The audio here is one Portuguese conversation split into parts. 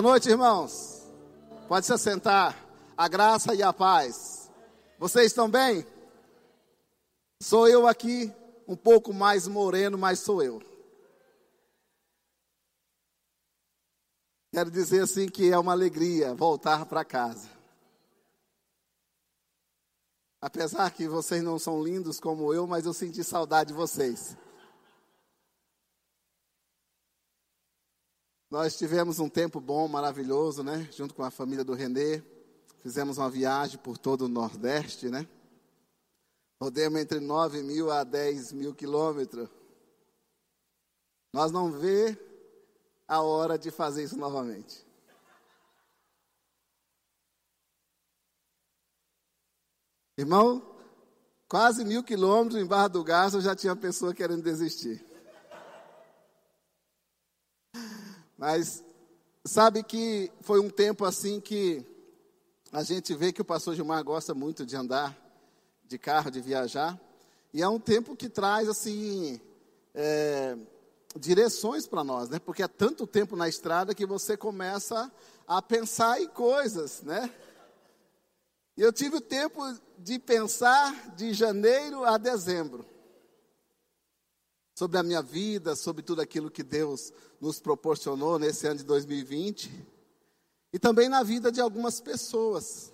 Boa noite, irmãos. Pode se assentar. A graça e a paz. Vocês estão bem? Sou eu aqui, um pouco mais moreno, mas sou eu. Quero dizer assim que é uma alegria voltar para casa. Apesar que vocês não são lindos como eu, mas eu senti saudade de vocês. Nós tivemos um tempo bom, maravilhoso, né? Junto com a família do Renê. Fizemos uma viagem por todo o Nordeste, né? Rodemos entre 9 mil a 10 mil quilômetros. Nós não vê a hora de fazer isso novamente. Irmão, quase mil quilômetros em Barra do Garça já tinha pessoa querendo desistir. Mas sabe que foi um tempo assim que a gente vê que o pastor Gilmar gosta muito de andar de carro, de viajar. E é um tempo que traz assim é, direções para nós, né? Porque é tanto tempo na estrada que você começa a pensar em coisas, né? E eu tive o tempo de pensar de janeiro a dezembro sobre a minha vida, sobre tudo aquilo que Deus nos proporcionou nesse ano de 2020 e também na vida de algumas pessoas.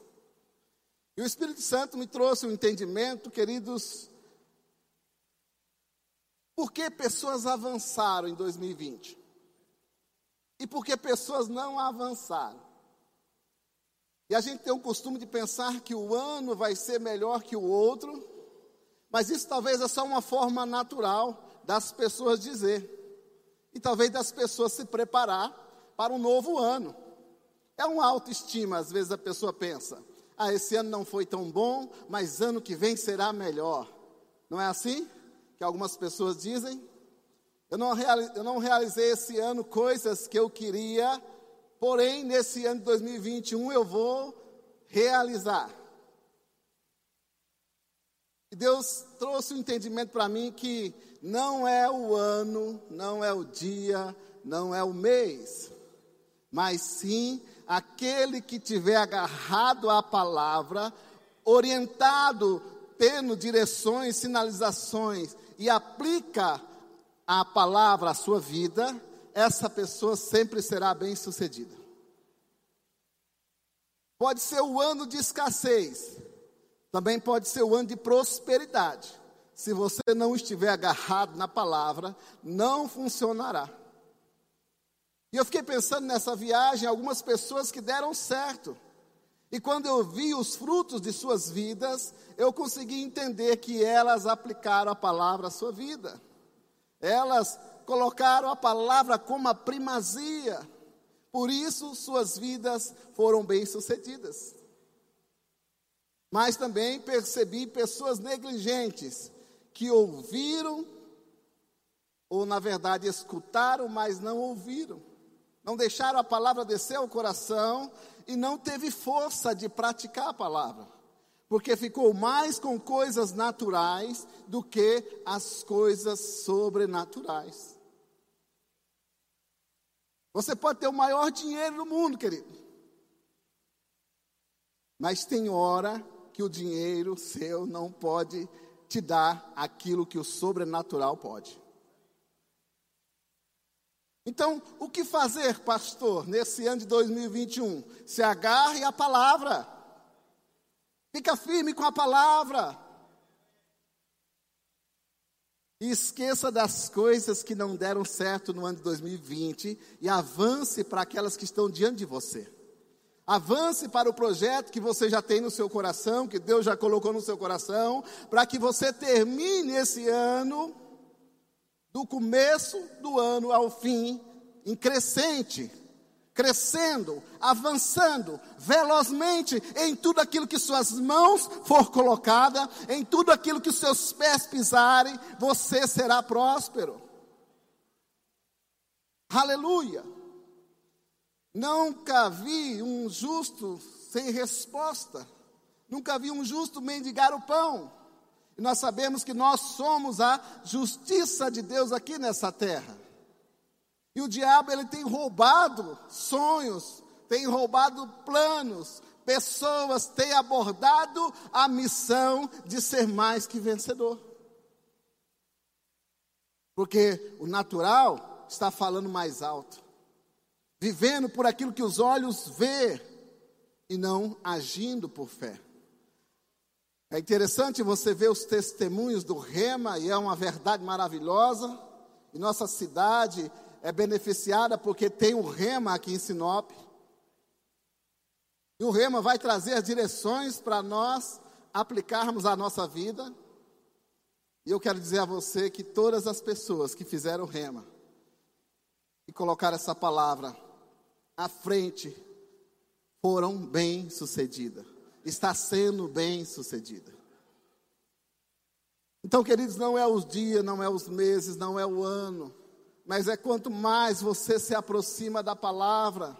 E o Espírito Santo me trouxe um entendimento, queridos, por que pessoas avançaram em 2020 e por que pessoas não avançaram. E a gente tem o costume de pensar que o ano vai ser melhor que o outro, mas isso talvez é só uma forma natural das pessoas dizer. E talvez das pessoas se preparar para um novo ano. É uma autoestima, às vezes a pessoa pensa: ah, esse ano não foi tão bom, mas ano que vem será melhor. Não é assim que algumas pessoas dizem? Eu não, eu não realizei esse ano coisas que eu queria, porém, nesse ano de 2021 eu vou realizar. E Deus trouxe um entendimento para mim que não é o ano, não é o dia, não é o mês, mas sim aquele que tiver agarrado à palavra, orientado, tendo direções, sinalizações e aplica a palavra à sua vida, essa pessoa sempre será bem sucedida. Pode ser o ano de escassez, também pode ser o ano de prosperidade se você não estiver agarrado na palavra, não funcionará. E eu fiquei pensando nessa viagem, algumas pessoas que deram certo. E quando eu vi os frutos de suas vidas, eu consegui entender que elas aplicaram a palavra à sua vida. Elas colocaram a palavra como a primazia. Por isso, suas vidas foram bem-sucedidas. Mas também percebi pessoas negligentes, que ouviram, ou na verdade escutaram, mas não ouviram. Não deixaram a palavra descer ao coração e não teve força de praticar a palavra. Porque ficou mais com coisas naturais do que as coisas sobrenaturais. Você pode ter o maior dinheiro do mundo, querido. Mas tem hora que o dinheiro seu não pode te dá aquilo que o sobrenatural pode. Então, o que fazer, pastor, nesse ano de 2021? Se agarre à palavra. Fica firme com a palavra. E esqueça das coisas que não deram certo no ano de 2020 e avance para aquelas que estão diante de você. Avance para o projeto que você já tem no seu coração, que Deus já colocou no seu coração, para que você termine esse ano, do começo do ano ao fim, em crescente, crescendo, avançando velozmente em tudo aquilo que suas mãos for colocada, em tudo aquilo que seus pés pisarem, você será próspero. Aleluia. Nunca vi um justo sem resposta. Nunca vi um justo mendigar o pão. E nós sabemos que nós somos a justiça de Deus aqui nessa terra. E o diabo ele tem roubado sonhos, tem roubado planos, pessoas, tem abordado a missão de ser mais que vencedor. Porque o natural está falando mais alto, vivendo por aquilo que os olhos vê e não agindo por fé. É interessante você ver os testemunhos do Rema, e é uma verdade maravilhosa. E nossa cidade é beneficiada porque tem o Rema aqui em Sinop. E o Rema vai trazer as direções para nós aplicarmos a nossa vida. E eu quero dizer a você que todas as pessoas que fizeram Rema e colocaram essa palavra à frente foram bem-sucedidas está sendo bem sucedida. Então, queridos, não é os dias, não é os meses, não é o ano, mas é quanto mais você se aproxima da palavra.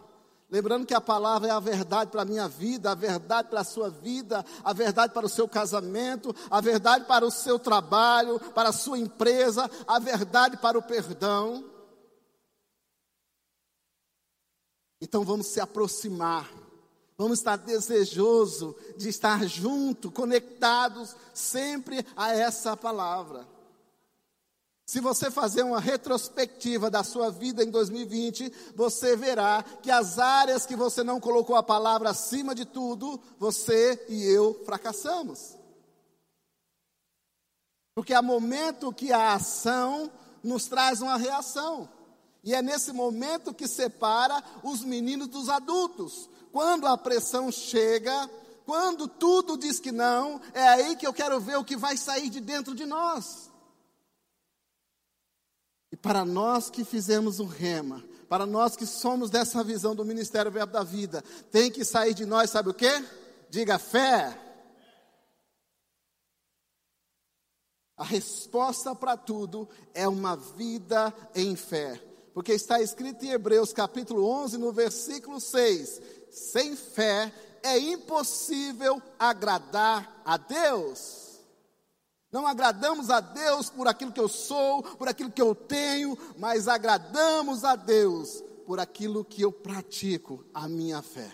Lembrando que a palavra é a verdade para a minha vida, a verdade para a sua vida, a verdade para o seu casamento, a verdade para o seu trabalho, para a sua empresa, a verdade para o perdão. Então vamos se aproximar Vamos estar desejoso de estar junto, conectados sempre a essa palavra. Se você fazer uma retrospectiva da sua vida em 2020, você verá que as áreas que você não colocou a palavra acima de tudo, você e eu fracassamos. Porque há momento que a ação nos traz uma reação. E é nesse momento que separa os meninos dos adultos quando a pressão chega, quando tudo diz que não, é aí que eu quero ver o que vai sair de dentro de nós. E para nós que fizemos o rema, para nós que somos dessa visão do Ministério Verbo da Vida, tem que sair de nós, sabe o que? Diga fé. A resposta para tudo é uma vida em fé. Porque está escrito em Hebreus capítulo 11, no versículo 6: sem fé é impossível agradar a Deus. Não agradamos a Deus por aquilo que eu sou, por aquilo que eu tenho, mas agradamos a Deus por aquilo que eu pratico, a minha fé.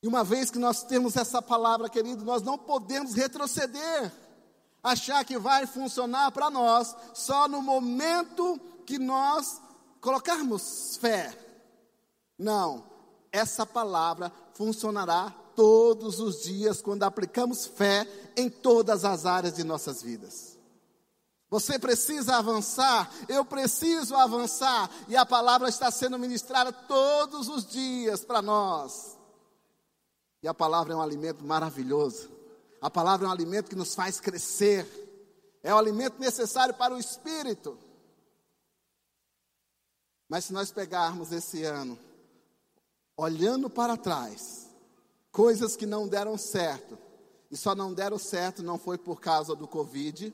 E uma vez que nós temos essa palavra, querido, nós não podemos retroceder, achar que vai funcionar para nós só no momento que nós colocarmos fé. Não, essa palavra funcionará todos os dias quando aplicamos fé em todas as áreas de nossas vidas. Você precisa avançar, eu preciso avançar, e a palavra está sendo ministrada todos os dias para nós. E a palavra é um alimento maravilhoso. A palavra é um alimento que nos faz crescer. É o alimento necessário para o espírito. Mas se nós pegarmos esse ano olhando para trás, coisas que não deram certo, e só não deram certo não foi por causa do Covid,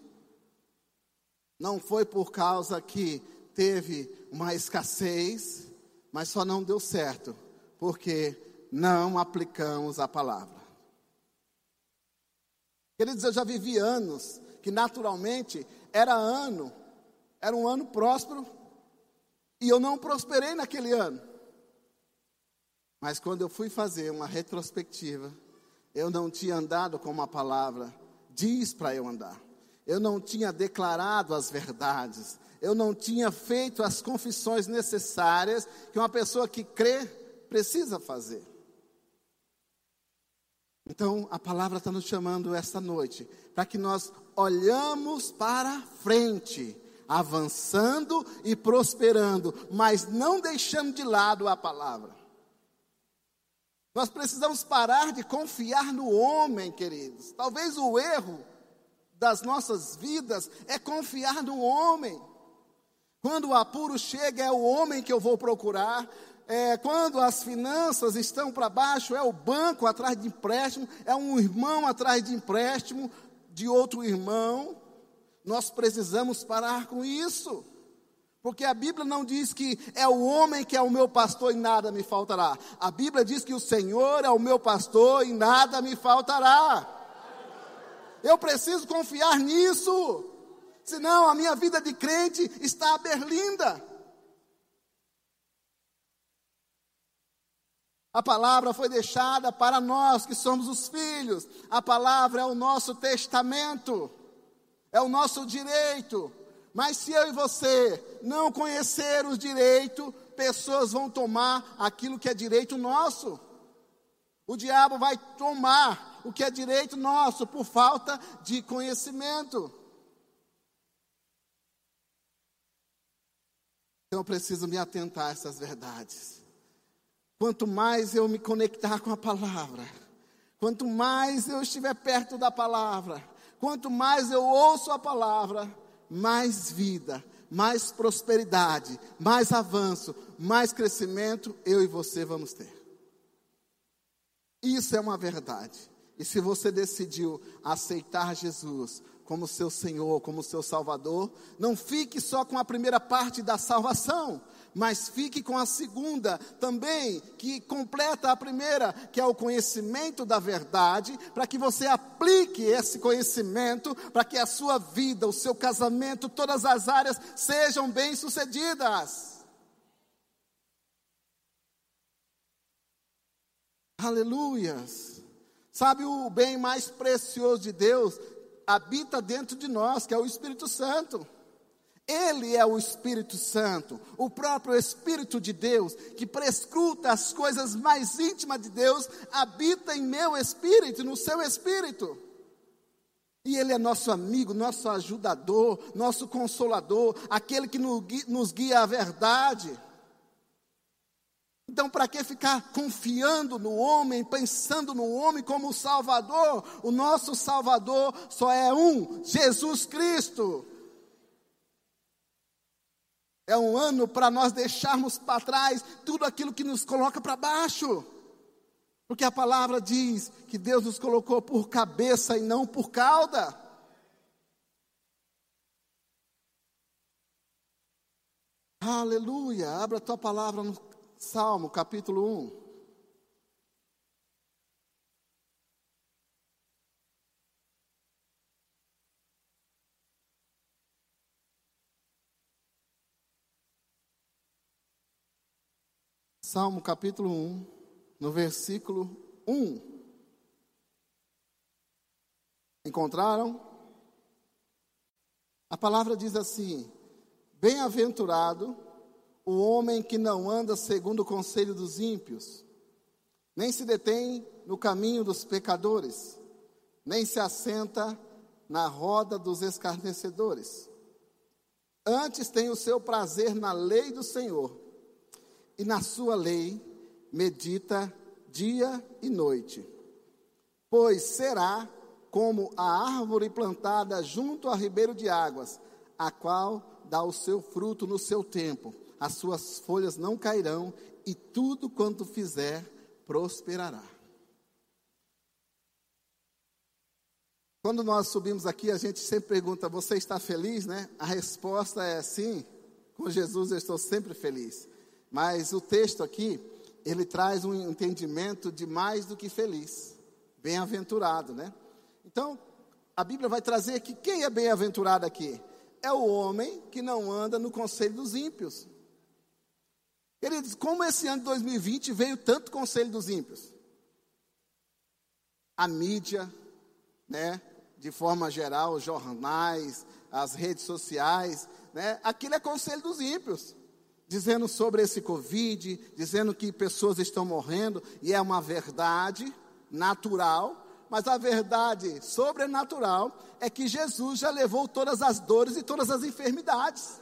não foi por causa que teve uma escassez, mas só não deu certo porque não aplicamos a palavra. Queridos, eu já vivi anos que naturalmente era ano, era um ano próspero, e eu não prosperei naquele ano. Mas quando eu fui fazer uma retrospectiva, eu não tinha andado com uma palavra, diz para eu andar. Eu não tinha declarado as verdades. Eu não tinha feito as confissões necessárias que uma pessoa que crê precisa fazer. Então, a palavra está nos chamando esta noite para que nós olhamos para frente, avançando e prosperando, mas não deixando de lado a palavra. Nós precisamos parar de confiar no homem, queridos. Talvez o erro das nossas vidas é confiar no homem. Quando o apuro chega, é o homem que eu vou procurar. É, quando as finanças estão para baixo, é o banco atrás de empréstimo, é um irmão atrás de empréstimo de outro irmão. Nós precisamos parar com isso. Porque a Bíblia não diz que é o homem que é o meu pastor e nada me faltará. A Bíblia diz que o Senhor é o meu pastor e nada me faltará. Eu preciso confiar nisso. Senão a minha vida de crente está a berlinda. A palavra foi deixada para nós que somos os filhos. A palavra é o nosso testamento é o nosso direito. Mas se eu e você não conhecer os direitos, pessoas vão tomar aquilo que é direito nosso. O diabo vai tomar o que é direito nosso por falta de conhecimento. Então eu preciso me atentar a essas verdades. Quanto mais eu me conectar com a palavra, quanto mais eu estiver perto da palavra, quanto mais eu ouço a palavra, mais vida, mais prosperidade, mais avanço, mais crescimento eu e você vamos ter. Isso é uma verdade. E se você decidiu aceitar Jesus como seu Senhor, como seu Salvador, não fique só com a primeira parte da salvação, mas fique com a segunda também, que completa a primeira, que é o conhecimento da verdade, para que você aplique esse conhecimento, para que a sua vida, o seu casamento, todas as áreas sejam bem-sucedidas. Aleluias. Sabe o bem mais precioso de Deus habita dentro de nós, que é o Espírito Santo. Ele é o Espírito Santo, o próprio Espírito de Deus, que prescruta as coisas mais íntimas de Deus, habita em meu espírito, no seu espírito. E Ele é nosso amigo, nosso ajudador, nosso consolador, aquele que nos guia à verdade. Então, para que ficar confiando no homem, pensando no homem como Salvador? O nosso Salvador só é um: Jesus Cristo. É um ano para nós deixarmos para trás tudo aquilo que nos coloca para baixo. Porque a palavra diz que Deus nos colocou por cabeça e não por cauda. Aleluia. Abra a tua palavra no Salmo capítulo 1. Salmo capítulo 1, no versículo 1. Encontraram? A palavra diz assim: Bem-aventurado o homem que não anda segundo o conselho dos ímpios, nem se detém no caminho dos pecadores, nem se assenta na roda dos escarnecedores. Antes tem o seu prazer na lei do Senhor, e na sua lei medita dia e noite. Pois será como a árvore plantada junto a ribeiro de águas, a qual dá o seu fruto no seu tempo as suas folhas não cairão, e tudo quanto fizer prosperará. Quando nós subimos aqui, a gente sempre pergunta: Você está feliz, né? A resposta é sim. Com Jesus eu estou sempre feliz. Mas o texto aqui, ele traz um entendimento de mais do que feliz. Bem-aventurado, né? Então, a Bíblia vai trazer que quem é bem-aventurado aqui? É o homem que não anda no conselho dos ímpios. Queridos, como esse ano de 2020 veio tanto conselho dos ímpios? A mídia, né, de forma geral, os jornais, as redes sociais, né, aquilo é conselho dos ímpios. Dizendo sobre esse Covid, dizendo que pessoas estão morrendo, e é uma verdade natural, mas a verdade sobrenatural é que Jesus já levou todas as dores e todas as enfermidades.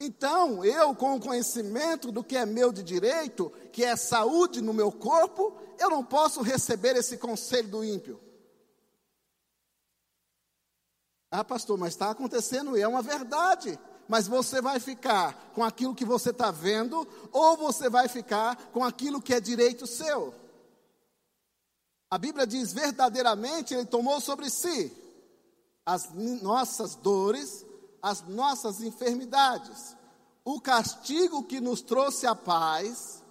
Então, eu, com o conhecimento do que é meu de direito, que é saúde no meu corpo, eu não posso receber esse conselho do ímpio. Ah, pastor, mas está acontecendo e é uma verdade. Mas você vai ficar com aquilo que você está vendo, ou você vai ficar com aquilo que é direito seu. A Bíblia diz: verdadeiramente Ele tomou sobre si as nossas dores as nossas enfermidades. O castigo que nos trouxe a paz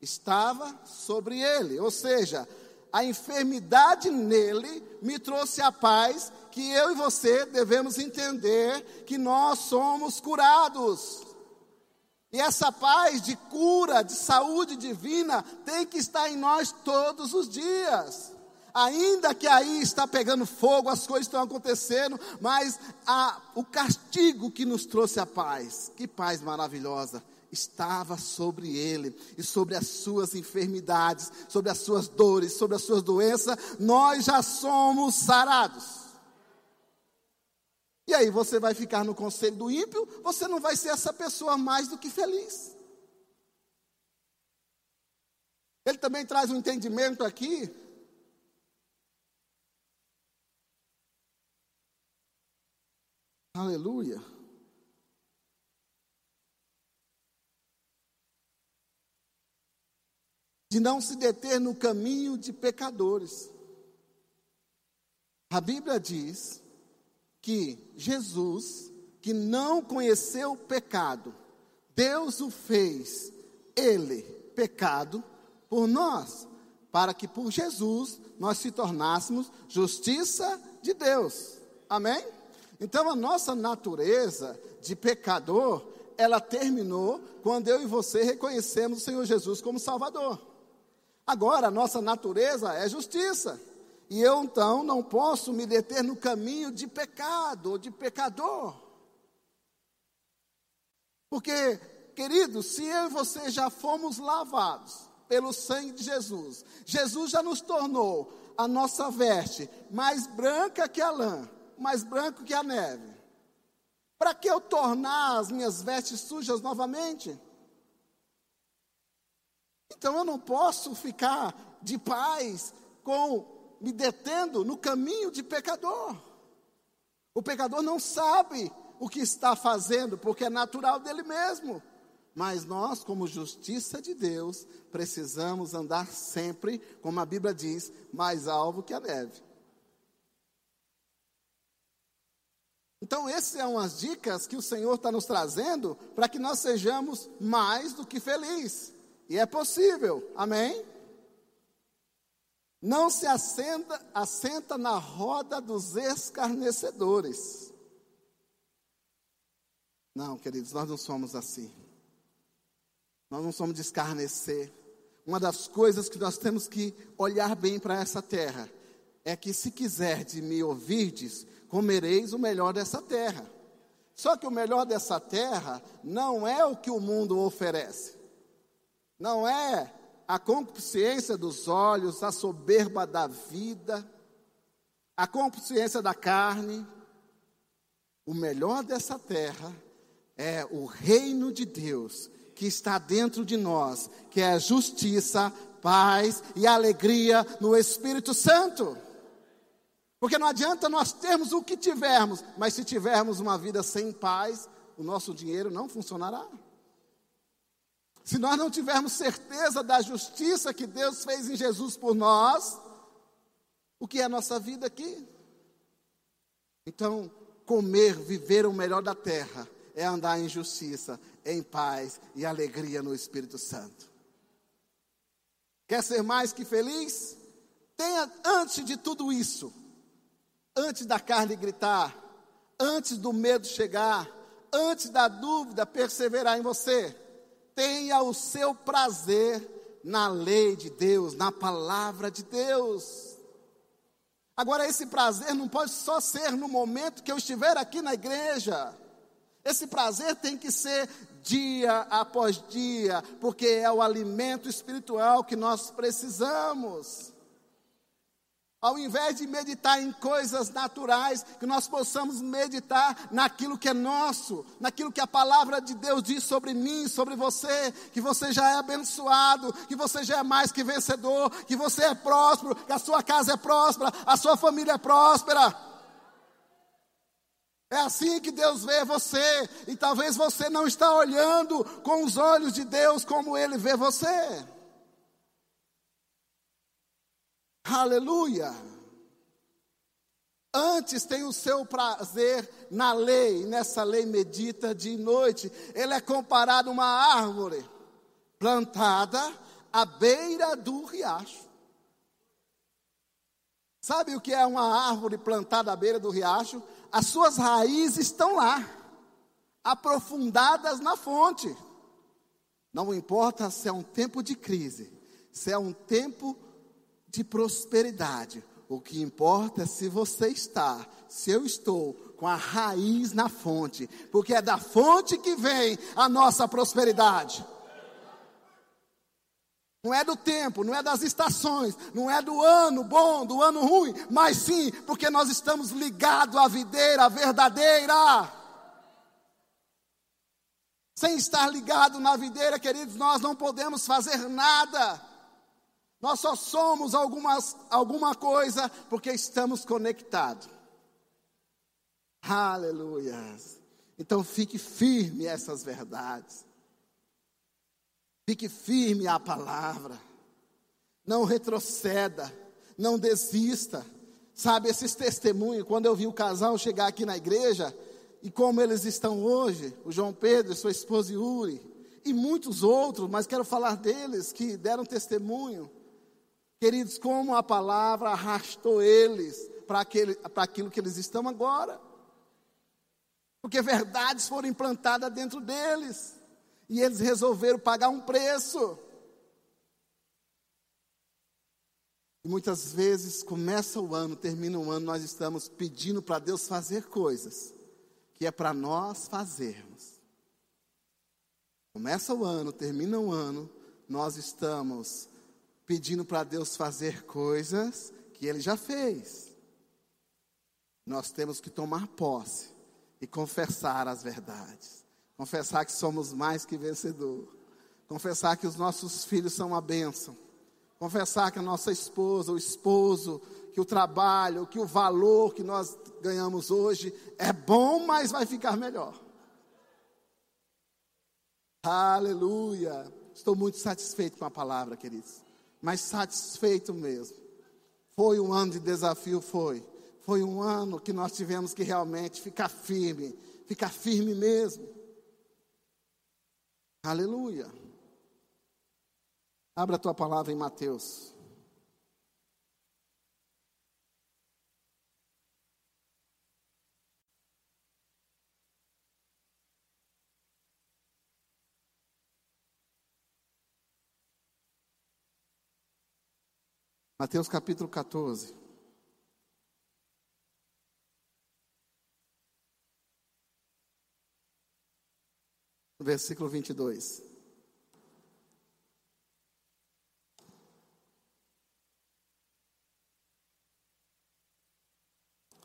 estava sobre ele, ou seja, a enfermidade nele me trouxe a paz que eu e você devemos entender que nós somos curados. E essa paz de cura, de saúde divina, tem que estar em nós todos os dias. Ainda que aí está pegando fogo, as coisas estão acontecendo, mas a, o castigo que nos trouxe a paz, que paz maravilhosa, estava sobre ele e sobre as suas enfermidades, sobre as suas dores, sobre as suas doenças, nós já somos sarados. E aí você vai ficar no conselho do ímpio, você não vai ser essa pessoa mais do que feliz. Ele também traz um entendimento aqui Aleluia. De não se deter no caminho de pecadores. A Bíblia diz que Jesus, que não conheceu o pecado, Deus o fez, ele, pecado, por nós, para que por Jesus nós se tornássemos justiça de Deus. Amém? Então a nossa natureza de pecador, ela terminou quando eu e você reconhecemos o Senhor Jesus como Salvador. Agora a nossa natureza é justiça. E eu então não posso me deter no caminho de pecado ou de pecador. Porque, queridos, se eu e você já fomos lavados pelo sangue de Jesus, Jesus já nos tornou a nossa veste mais branca que a lã, mais branco que a neve. Para que eu tornar as minhas vestes sujas novamente? Então eu não posso ficar de paz com me detendo no caminho de pecador. O pecador não sabe o que está fazendo, porque é natural dele mesmo. Mas nós, como justiça de Deus, precisamos andar sempre, como a Bíblia diz, mais alvo que a neve. Então, essas são as dicas que o Senhor está nos trazendo para que nós sejamos mais do que felizes. E é possível, amém? Não se assenta, assenta na roda dos escarnecedores. Não, queridos, nós não somos assim. Nós não somos de escarnecer. Uma das coisas que nós temos que olhar bem para essa terra é que se quiser de me ouvirdes, comereis o melhor dessa terra. Só que o melhor dessa terra não é o que o mundo oferece, não é a concupiscência dos olhos, a soberba da vida, a concupiscência da carne. O melhor dessa terra é o reino de Deus que está dentro de nós, que é justiça, paz e alegria no Espírito Santo. Porque não adianta nós termos o que tivermos, mas se tivermos uma vida sem paz, o nosso dinheiro não funcionará. Se nós não tivermos certeza da justiça que Deus fez em Jesus por nós, o que é a nossa vida aqui? Então, comer, viver o melhor da terra, é andar em justiça, em paz e alegria no Espírito Santo. Quer ser mais que feliz? Tenha, antes de tudo isso, antes da carne gritar, antes do medo chegar, antes da dúvida perseverar em você, tenha o seu prazer na lei de Deus, na palavra de Deus. Agora, esse prazer não pode só ser no momento que eu estiver aqui na igreja. Esse prazer tem que ser dia após dia, porque é o alimento espiritual que nós precisamos. Ao invés de meditar em coisas naturais, que nós possamos meditar naquilo que é nosso, naquilo que a palavra de Deus diz sobre mim, sobre você, que você já é abençoado, que você já é mais que vencedor, que você é próspero, que a sua casa é próspera, a sua família é próspera. É assim que Deus vê você, e talvez você não está olhando com os olhos de Deus como Ele vê você. Aleluia. Antes tem o seu prazer na lei, nessa lei medita de noite. Ele é comparado a uma árvore plantada à beira do riacho. Sabe o que é uma árvore plantada à beira do riacho? As suas raízes estão lá, aprofundadas na fonte. Não importa se é um tempo de crise, se é um tempo de prosperidade. O que importa é se você está, se eu estou com a raiz na fonte, porque é da fonte que vem a nossa prosperidade. Não é do tempo, não é das estações, não é do ano bom, do ano ruim, mas sim porque nós estamos ligados à videira verdadeira. Sem estar ligado na videira, queridos, nós não podemos fazer nada. Nós só somos algumas, alguma coisa porque estamos conectados. Aleluia. Então fique firme essas verdades. Fique firme à palavra. Não retroceda. Não desista. Sabe, esses testemunhos, quando eu vi o casal chegar aqui na igreja, e como eles estão hoje, o João Pedro e sua esposa Yuri, e muitos outros, mas quero falar deles que deram testemunho. Queridos, como a palavra arrastou eles para aquilo que eles estão agora. Porque verdades foram implantadas dentro deles. E eles resolveram pagar um preço. E muitas vezes começa o ano, termina o ano, nós estamos pedindo para Deus fazer coisas que é para nós fazermos. Começa o ano, termina o ano, nós estamos pedindo para Deus fazer coisas que Ele já fez. Nós temos que tomar posse e confessar as verdades. Confessar que somos mais que vencedor. Confessar que os nossos filhos são uma bênção. Confessar que a nossa esposa, o esposo, que o trabalho, que o valor que nós ganhamos hoje é bom, mas vai ficar melhor. Aleluia. Estou muito satisfeito com a palavra, queridos. Mas satisfeito mesmo. Foi um ano de desafio, foi. Foi um ano que nós tivemos que realmente ficar firme, ficar firme mesmo. Aleluia. Abra a tua palavra em Mateus. Mateus capítulo 14. versículo 22.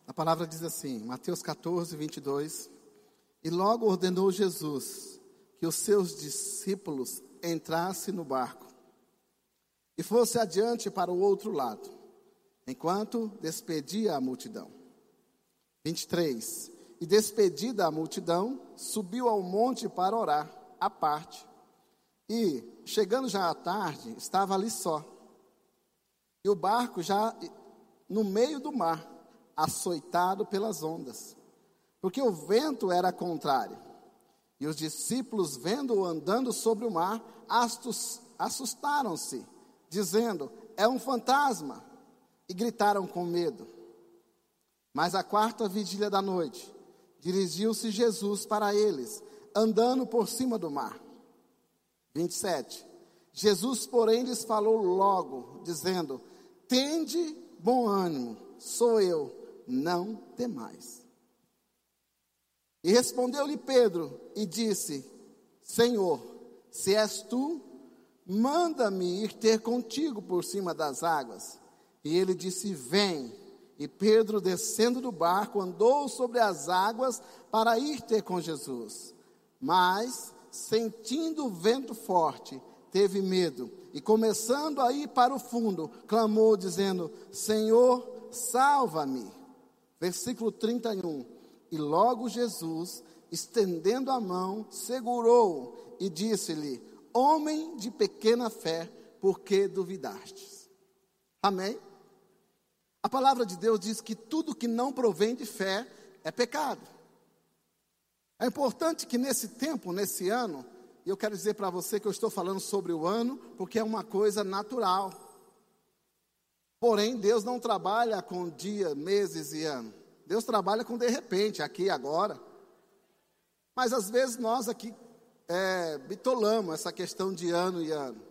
A palavra diz assim, Mateus 14, 22. E logo ordenou Jesus que os seus discípulos entrassem no barco e fosse adiante para o outro lado, enquanto despedia a multidão. 23. E despedida a multidão, subiu ao monte para orar, à parte. E, chegando já à tarde, estava ali só. E o barco já no meio do mar, açoitado pelas ondas, porque o vento era contrário. E os discípulos, vendo-o andando sobre o mar, assustaram-se, dizendo: É um fantasma. E gritaram com medo. Mas a quarta vigília da noite, dirigiu-se Jesus para eles, andando por cima do mar. 27. Jesus, porém, lhes falou logo, dizendo: Tende bom ânimo, sou eu, não temais. E respondeu-lhe Pedro e disse: Senhor, se és tu, manda-me ir ter contigo por cima das águas. E ele disse: Vem. E Pedro, descendo do barco, andou sobre as águas para ir ter com Jesus. Mas, sentindo o vento forte, teve medo e, começando a ir para o fundo, clamou, dizendo: Senhor, salva-me. Versículo 31. E logo Jesus, estendendo a mão, segurou e disse-lhe: Homem de pequena fé, por que duvidastes? Amém? A palavra de Deus diz que tudo que não provém de fé é pecado. É importante que nesse tempo, nesse ano, e eu quero dizer para você que eu estou falando sobre o ano, porque é uma coisa natural. Porém, Deus não trabalha com dia, meses e ano. Deus trabalha com de repente, aqui agora. Mas às vezes nós aqui é, bitolamos essa questão de ano e ano.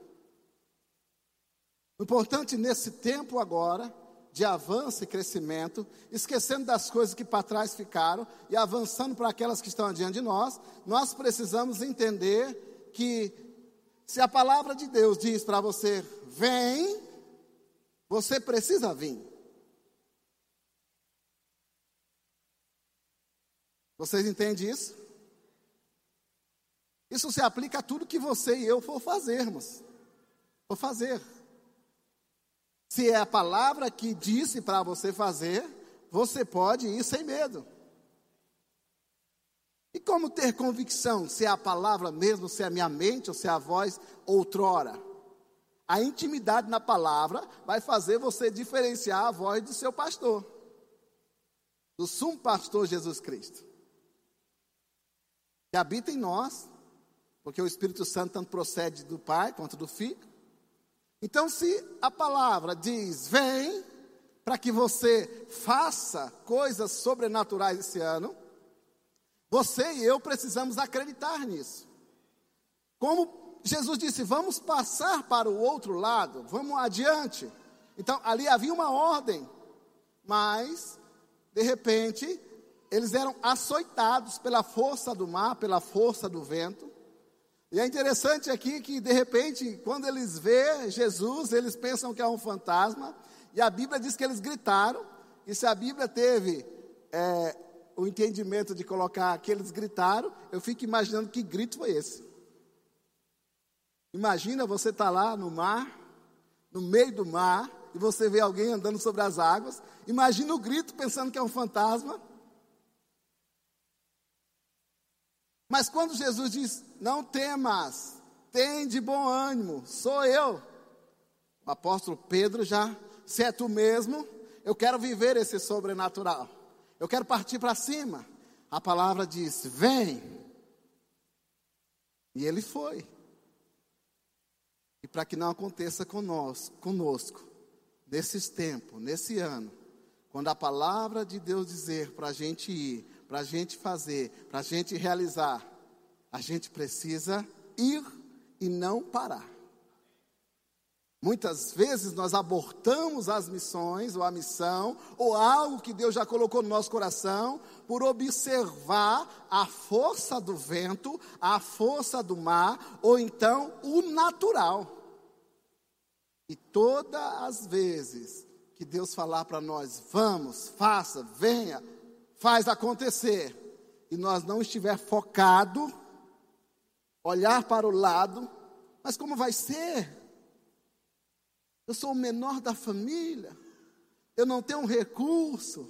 O importante nesse tempo agora, de avanço e crescimento, esquecendo das coisas que para trás ficaram e avançando para aquelas que estão adiante de nós, nós precisamos entender que se a palavra de Deus diz para você, vem, você precisa vir. Vocês entendem isso? Isso se aplica a tudo que você e eu for fazermos. For fazer. Se é a palavra que disse para você fazer, você pode ir sem medo. E como ter convicção se é a palavra mesmo, se é a minha mente ou se é a voz outrora? A intimidade na palavra vai fazer você diferenciar a voz do seu pastor, do sumo pastor Jesus Cristo, que habita em nós, porque o Espírito Santo tanto procede do Pai quanto do Filho. Então, se a palavra diz, vem, para que você faça coisas sobrenaturais esse ano, você e eu precisamos acreditar nisso. Como Jesus disse, vamos passar para o outro lado, vamos adiante. Então, ali havia uma ordem, mas, de repente, eles eram açoitados pela força do mar, pela força do vento. E é interessante aqui que, de repente, quando eles vê Jesus, eles pensam que é um fantasma, e a Bíblia diz que eles gritaram, e se a Bíblia teve é, o entendimento de colocar que eles gritaram, eu fico imaginando que grito foi esse. Imagina você estar tá lá no mar, no meio do mar, e você vê alguém andando sobre as águas, imagina o grito pensando que é um fantasma, Mas quando Jesus diz: Não temas, tem de bom ânimo, sou eu. O apóstolo Pedro já, se é tu mesmo, eu quero viver esse sobrenatural. Eu quero partir para cima. A palavra diz: Vem. E ele foi. E para que não aconteça conosco, conosco, nesses tempos, nesse ano, quando a palavra de Deus dizer para a gente ir, para a gente fazer, para a gente realizar, a gente precisa ir e não parar. Muitas vezes nós abortamos as missões ou a missão ou algo que Deus já colocou no nosso coração por observar a força do vento, a força do mar ou então o natural. E todas as vezes que Deus falar para nós, vamos, faça, venha, faz acontecer, e nós não estiver focado, olhar para o lado, mas como vai ser? Eu sou o menor da família, eu não tenho um recurso.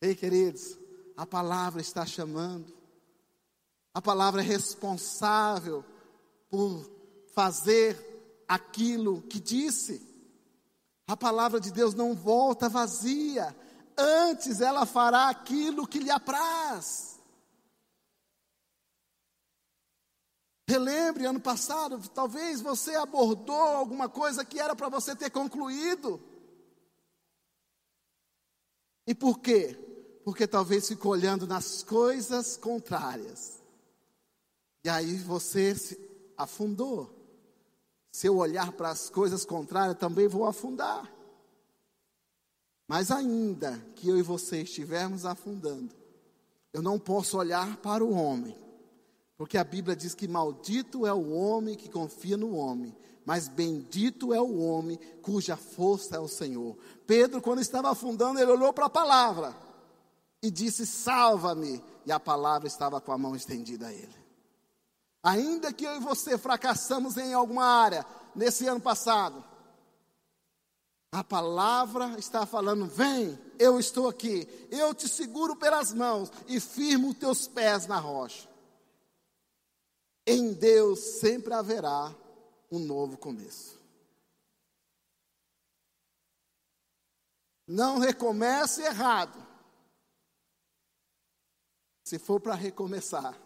Ei, queridos, a palavra está chamando, a palavra é responsável por fazer aquilo que disse. A palavra de Deus não volta vazia, antes ela fará aquilo que lhe apraz. Relembre, ano passado, talvez você abordou alguma coisa que era para você ter concluído. E por quê? Porque talvez ficou olhando nas coisas contrárias. E aí você se afundou. Se eu olhar para as coisas contrárias, também vou afundar. Mas ainda que eu e você estivermos afundando, eu não posso olhar para o homem, porque a Bíblia diz que maldito é o homem que confia no homem, mas bendito é o homem cuja força é o Senhor. Pedro, quando estava afundando, ele olhou para a palavra e disse: Salva-me. E a palavra estava com a mão estendida a ele. Ainda que eu e você fracassamos em alguma área nesse ano passado, a palavra está falando: vem, eu estou aqui, eu te seguro pelas mãos e firmo os teus pés na rocha. Em Deus sempre haverá um novo começo. Não recomece errado. Se for para recomeçar,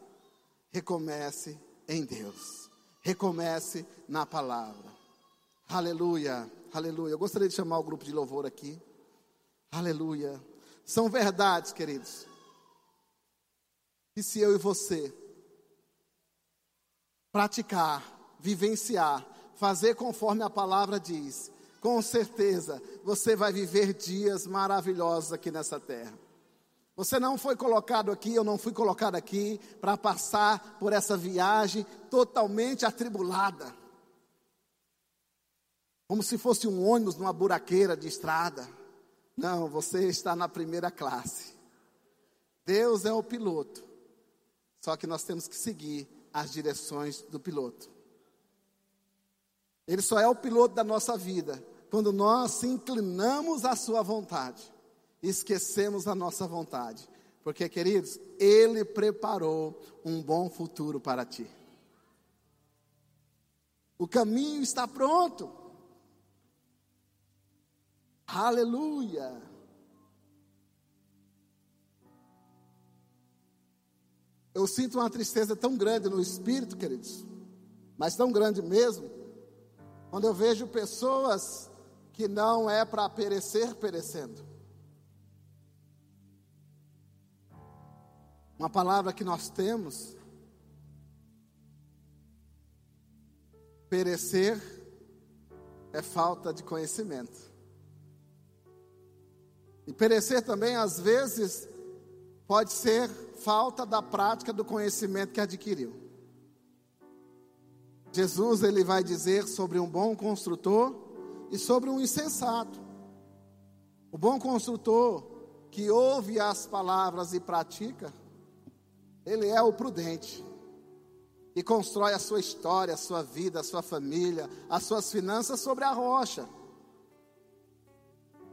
recomece em Deus. Recomece na palavra. Aleluia. Aleluia. Eu gostaria de chamar o grupo de louvor aqui. Aleluia. São verdades, queridos. E se eu e você praticar, vivenciar, fazer conforme a palavra diz, com certeza você vai viver dias maravilhosos aqui nessa terra. Você não foi colocado aqui, eu não fui colocado aqui para passar por essa viagem totalmente atribulada. Como se fosse um ônibus numa buraqueira de estrada. Não, você está na primeira classe. Deus é o piloto. Só que nós temos que seguir as direções do piloto. Ele só é o piloto da nossa vida quando nós se inclinamos à sua vontade, esquecemos a nossa vontade. Porque, queridos, ele preparou um bom futuro para ti. O caminho está pronto. Aleluia. Eu sinto uma tristeza tão grande no espírito, queridos, mas tão grande mesmo, quando eu vejo pessoas que não é para perecer perecendo. Uma palavra que nós temos, perecer é falta de conhecimento. E perecer também, às vezes, pode ser falta da prática do conhecimento que adquiriu. Jesus ele vai dizer sobre um bom construtor e sobre um insensato. O bom construtor que ouve as palavras e pratica, ele é o prudente. E constrói a sua história, a sua vida, a sua família, as suas finanças sobre a rocha.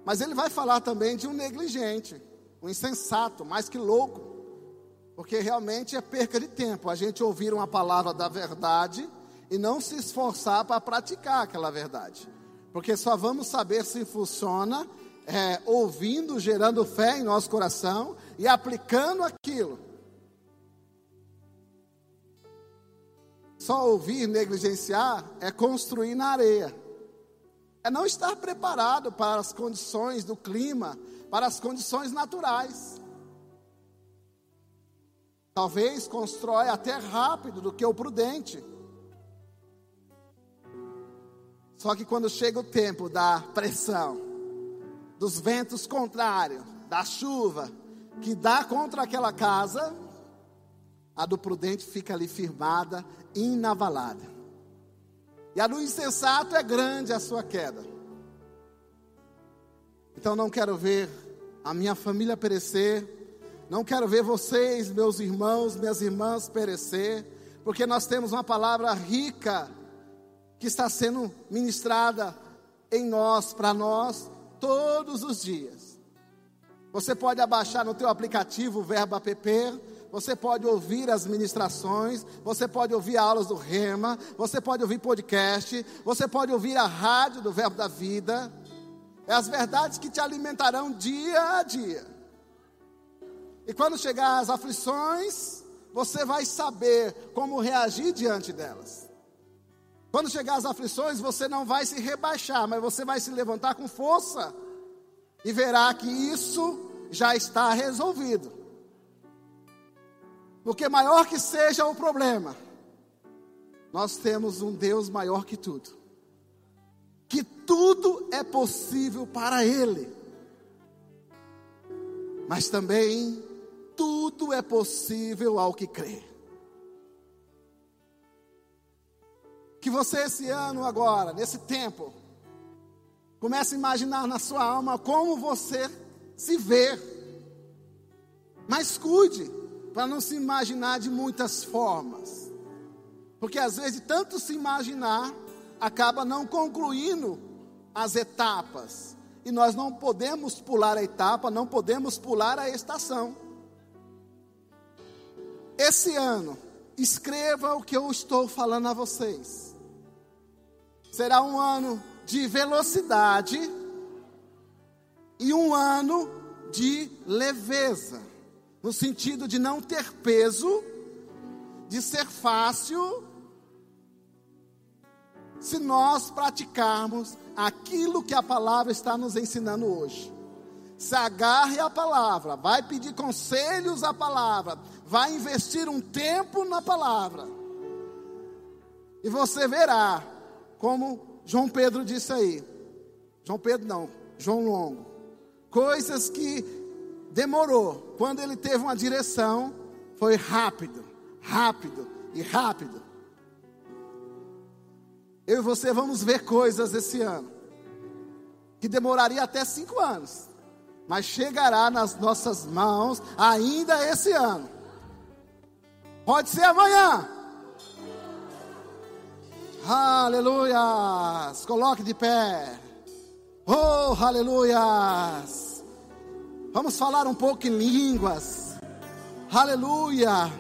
Mas ele vai falar também de um negligente, um insensato, mais que louco, porque realmente é perca de tempo a gente ouvir uma palavra da verdade e não se esforçar para praticar aquela verdade, porque só vamos saber se funciona é, ouvindo, gerando fé em nosso coração e aplicando aquilo. Só ouvir, negligenciar é construir na areia é não estar preparado para as condições do clima, para as condições naturais. Talvez constrói até rápido do que o prudente. Só que quando chega o tempo da pressão, dos ventos contrários, da chuva, que dá contra aquela casa, a do prudente fica ali firmada, inavalada. E a do insensato é grande a sua queda. Então não quero ver a minha família perecer, não quero ver vocês, meus irmãos, minhas irmãs perecer, porque nós temos uma palavra rica que está sendo ministrada em nós, para nós, todos os dias. Você pode abaixar no teu aplicativo o verbo app, você pode ouvir as ministrações, você pode ouvir aulas do Rema, você pode ouvir podcast, você pode ouvir a rádio do Verbo da Vida. É as verdades que te alimentarão dia a dia. E quando chegar as aflições, você vai saber como reagir diante delas. Quando chegar as aflições, você não vai se rebaixar, mas você vai se levantar com força e verá que isso já está resolvido. Porque maior que seja o problema, nós temos um Deus maior que tudo. Que tudo é possível para Ele. Mas também tudo é possível ao que crê. Que você esse ano agora, nesse tempo, comece a imaginar na sua alma como você se vê. Mas cuide para não se imaginar de muitas formas. Porque às vezes, tanto se imaginar, acaba não concluindo as etapas. E nós não podemos pular a etapa, não podemos pular a estação. Esse ano, escreva o que eu estou falando a vocês. Será um ano de velocidade e um ano de leveza no sentido de não ter peso, de ser fácil, se nós praticarmos aquilo que a palavra está nos ensinando hoje. Se agarre à palavra, vai pedir conselhos à palavra, vai investir um tempo na palavra. E você verá, como João Pedro disse aí. João Pedro não, João Longo. Coisas que demorou. Quando ele teve uma direção, foi rápido, rápido e rápido. Eu e você vamos ver coisas esse ano que demoraria até cinco anos, mas chegará nas nossas mãos ainda esse ano. Pode ser amanhã. Aleluias. Coloque de pé. Oh, aleluias. Vamos falar um pouco em línguas. Aleluia.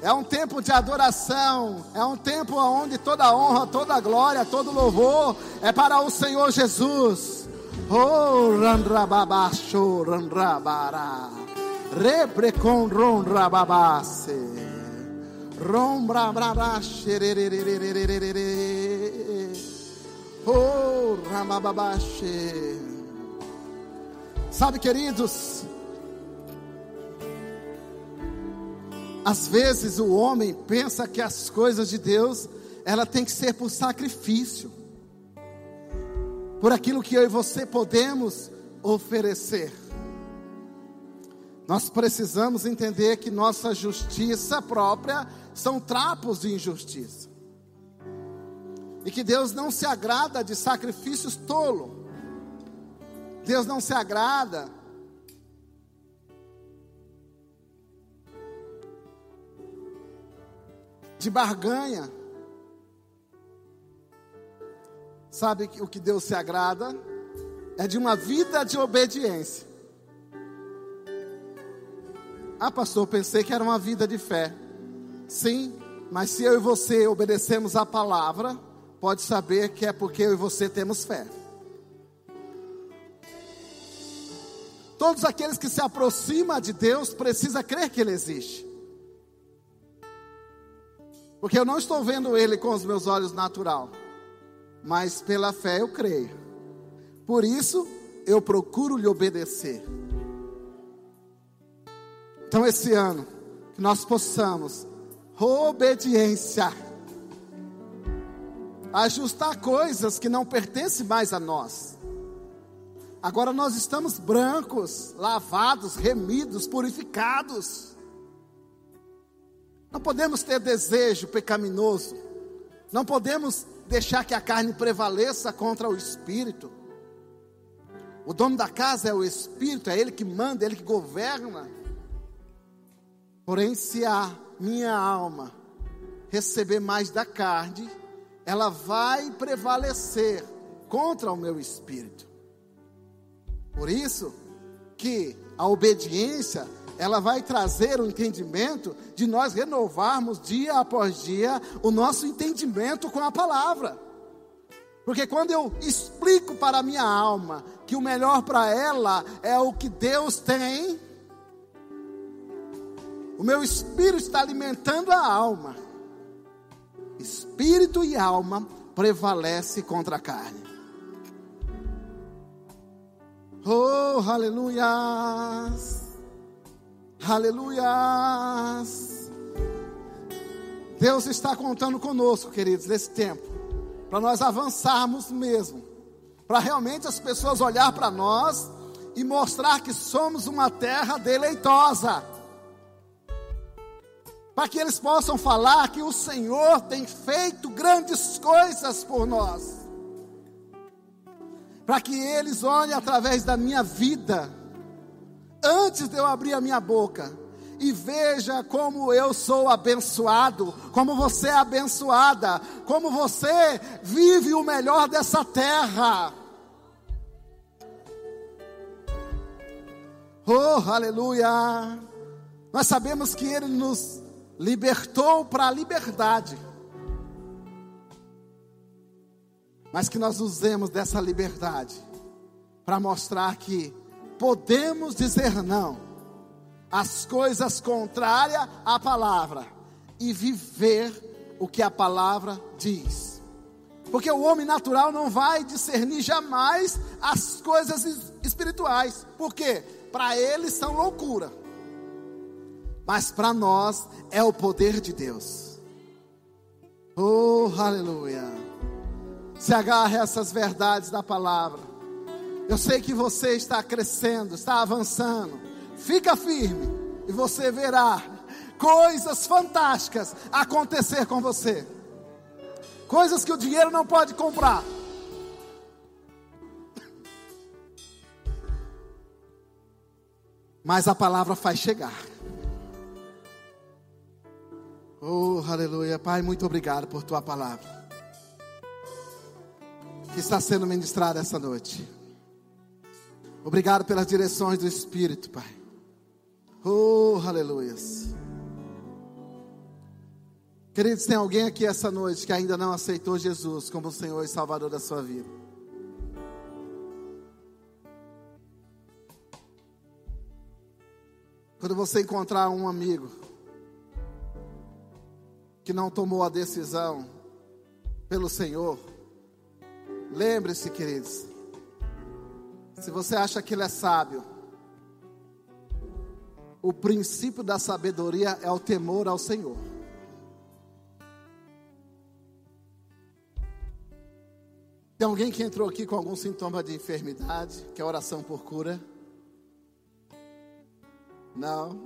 É um tempo de adoração, é um tempo onde toda honra, toda glória, todo louvor é para o Senhor Jesus. Oh, randrababacho, randrabara, rebrecon rondrababase, rombrabrabache, oh, rambabache. Sabe, queridos, Às vezes o homem pensa que as coisas de Deus, ela tem que ser por sacrifício. Por aquilo que eu e você podemos oferecer. Nós precisamos entender que nossa justiça própria são trapos de injustiça. E que Deus não se agrada de sacrifícios tolo. Deus não se agrada de barganha. Sabe o que Deus se agrada? É de uma vida de obediência. Ah, pastor, pensei que era uma vida de fé. Sim, mas se eu e você obedecemos a palavra, pode saber que é porque eu e você temos fé. Todos aqueles que se aproximam de Deus precisam crer que Ele existe. Porque eu não estou vendo ele com os meus olhos natural, mas pela fé eu creio. Por isso eu procuro lhe obedecer. Então esse ano que nós possamos obediência ajustar coisas que não pertencem mais a nós. Agora nós estamos brancos, lavados, remidos, purificados. Não podemos ter desejo pecaminoso. Não podemos deixar que a carne prevaleça contra o espírito. O dono da casa é o espírito, é ele que manda, é ele que governa. Porém, se a minha alma receber mais da carne, ela vai prevalecer contra o meu espírito. Por isso que a obediência ela vai trazer o entendimento de nós renovarmos dia após dia o nosso entendimento com a palavra. Porque quando eu explico para a minha alma que o melhor para ela é o que Deus tem, o meu espírito está alimentando a alma. Espírito e alma prevalece contra a carne. Oh, aleluias. Aleluias. Deus está contando conosco, queridos, nesse tempo, para nós avançarmos mesmo, para realmente as pessoas olhar para nós e mostrar que somos uma terra deleitosa. Para que eles possam falar que o Senhor tem feito grandes coisas por nós. Para que eles olhem através da minha vida antes de eu abrir a minha boca, e veja como eu sou abençoado, como você é abençoada, como você vive o melhor dessa terra. Oh, aleluia! Nós sabemos que Ele nos libertou para a liberdade, mas que nós usemos dessa liberdade para mostrar que podemos dizer não às coisas contrárias à palavra e viver o que a palavra diz. Porque o homem natural não vai discernir jamais as coisas espirituais. Por quê? Para eles são loucura. Mas para nós é o poder de Deus. Oh, aleluia. Se agarre a essas verdades da palavra. Eu sei que você está crescendo, está avançando. Fica firme e você verá coisas fantásticas acontecer com você. Coisas que o dinheiro não pode comprar. Mas a palavra faz chegar. Oh, aleluia. Pai, muito obrigado por tua palavra. Que está sendo ministrada essa noite. Obrigado pelas direções do Espírito, Pai. Oh, aleluias. Queridos, tem alguém aqui essa noite que ainda não aceitou Jesus como o Senhor e Salvador da sua vida? Quando você encontrar um amigo que não tomou a decisão pelo Senhor, lembre-se, queridos, se você acha que ele é sábio, o princípio da sabedoria é o temor ao Senhor. Tem alguém que entrou aqui com algum sintoma de enfermidade, que é oração por cura? Não.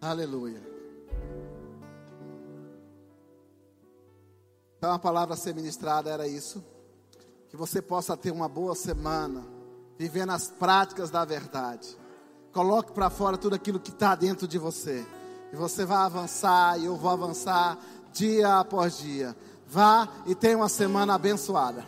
Aleluia. Então a palavra a ser ministrada era isso. Que você possa ter uma boa semana, vivendo as práticas da verdade. Coloque para fora tudo aquilo que está dentro de você. E você vai avançar, e eu vou avançar dia após dia. Vá e tenha uma semana abençoada.